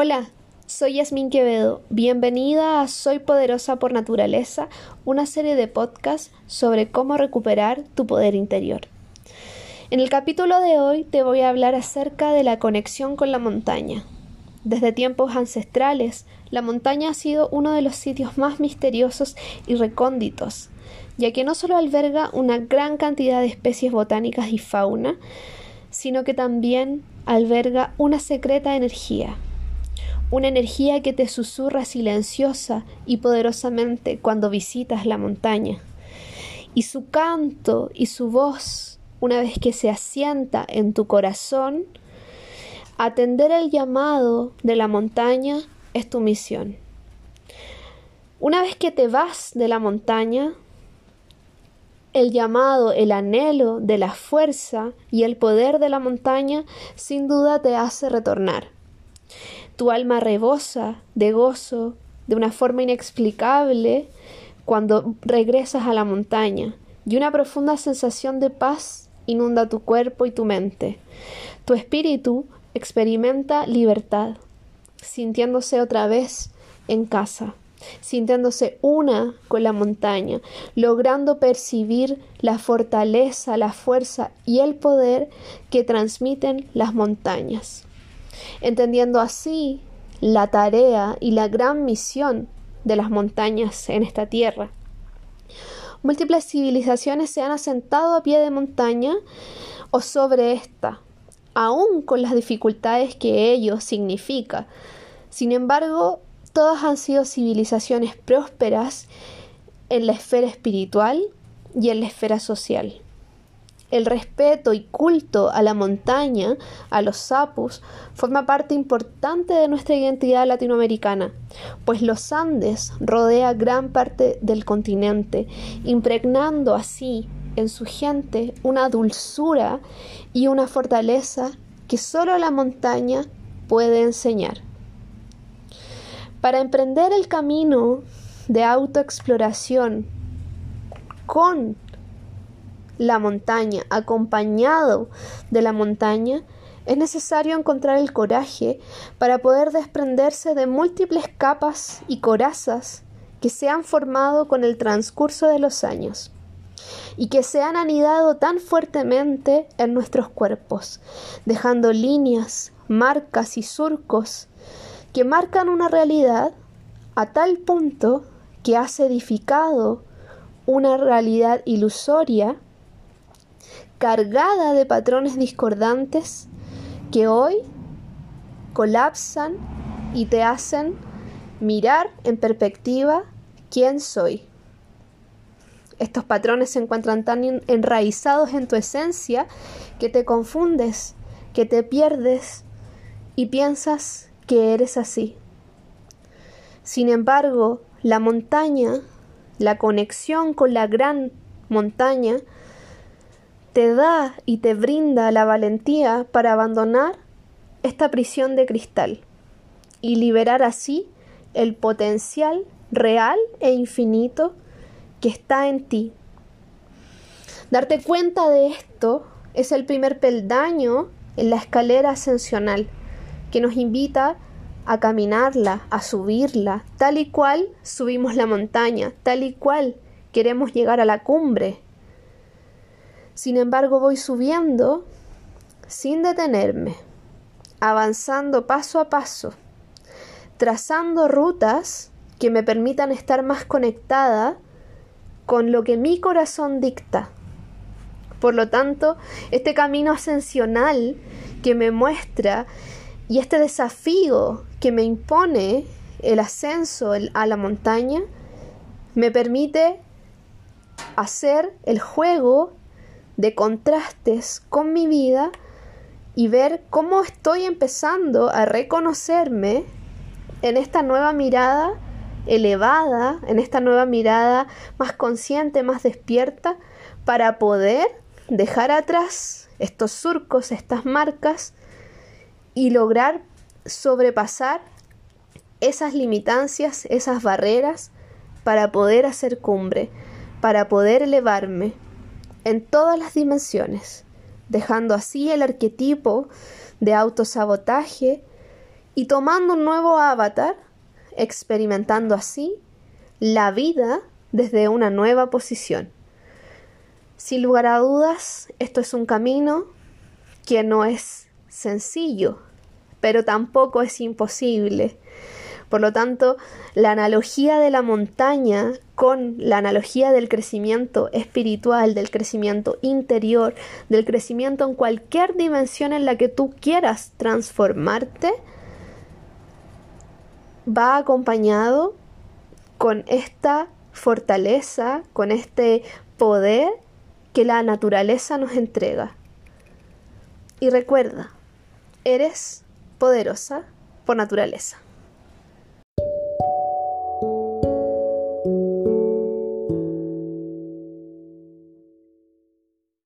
Hola, soy Yasmín Quevedo. Bienvenida a Soy Poderosa por Naturaleza, una serie de podcasts sobre cómo recuperar tu poder interior. En el capítulo de hoy te voy a hablar acerca de la conexión con la montaña. Desde tiempos ancestrales, la montaña ha sido uno de los sitios más misteriosos y recónditos, ya que no solo alberga una gran cantidad de especies botánicas y fauna, sino que también alberga una secreta energía, una energía que te susurra silenciosa y poderosamente cuando visitas la montaña. Y su canto y su voz, una vez que se asienta en tu corazón, atender el llamado de la montaña es tu misión. Una vez que te vas de la montaña, el llamado, el anhelo de la fuerza y el poder de la montaña sin duda te hace retornar. Tu alma rebosa de gozo de una forma inexplicable cuando regresas a la montaña y una profunda sensación de paz inunda tu cuerpo y tu mente. Tu espíritu experimenta libertad, sintiéndose otra vez en casa, sintiéndose una con la montaña, logrando percibir la fortaleza, la fuerza y el poder que transmiten las montañas entendiendo así la tarea y la gran misión de las montañas en esta tierra. Múltiples civilizaciones se han asentado a pie de montaña o sobre esta, aun con las dificultades que ello significa. Sin embargo, todas han sido civilizaciones prósperas en la esfera espiritual y en la esfera social. El respeto y culto a la montaña, a los sapos, forma parte importante de nuestra identidad latinoamericana, pues los Andes rodea gran parte del continente, impregnando así en su gente una dulzura y una fortaleza que solo la montaña puede enseñar. Para emprender el camino de autoexploración con la montaña, acompañado de la montaña, es necesario encontrar el coraje para poder desprenderse de múltiples capas y corazas que se han formado con el transcurso de los años y que se han anidado tan fuertemente en nuestros cuerpos, dejando líneas, marcas y surcos que marcan una realidad a tal punto que has edificado una realidad ilusoria cargada de patrones discordantes que hoy colapsan y te hacen mirar en perspectiva quién soy. Estos patrones se encuentran tan enraizados en tu esencia que te confundes, que te pierdes y piensas que eres así. Sin embargo, la montaña, la conexión con la gran montaña, te da y te brinda la valentía para abandonar esta prisión de cristal y liberar así el potencial real e infinito que está en ti. Darte cuenta de esto es el primer peldaño en la escalera ascensional que nos invita a caminarla, a subirla, tal y cual subimos la montaña, tal y cual queremos llegar a la cumbre sin embargo, voy subiendo sin detenerme, avanzando paso a paso, trazando rutas que me permitan estar más conectada con lo que mi corazón dicta. Por lo tanto, este camino ascensional que me muestra y este desafío que me impone el ascenso a la montaña me permite hacer el juego de contrastes con mi vida y ver cómo estoy empezando a reconocerme en esta nueva mirada elevada, en esta nueva mirada más consciente, más despierta, para poder dejar atrás estos surcos, estas marcas y lograr sobrepasar esas limitancias, esas barreras, para poder hacer cumbre, para poder elevarme, en todas las dimensiones, dejando así el arquetipo de autosabotaje y tomando un nuevo avatar, experimentando así la vida desde una nueva posición. Sin lugar a dudas, esto es un camino que no es sencillo, pero tampoco es imposible. Por lo tanto, la analogía de la montaña con la analogía del crecimiento espiritual, del crecimiento interior, del crecimiento en cualquier dimensión en la que tú quieras transformarte, va acompañado con esta fortaleza, con este poder que la naturaleza nos entrega. Y recuerda, eres poderosa por naturaleza.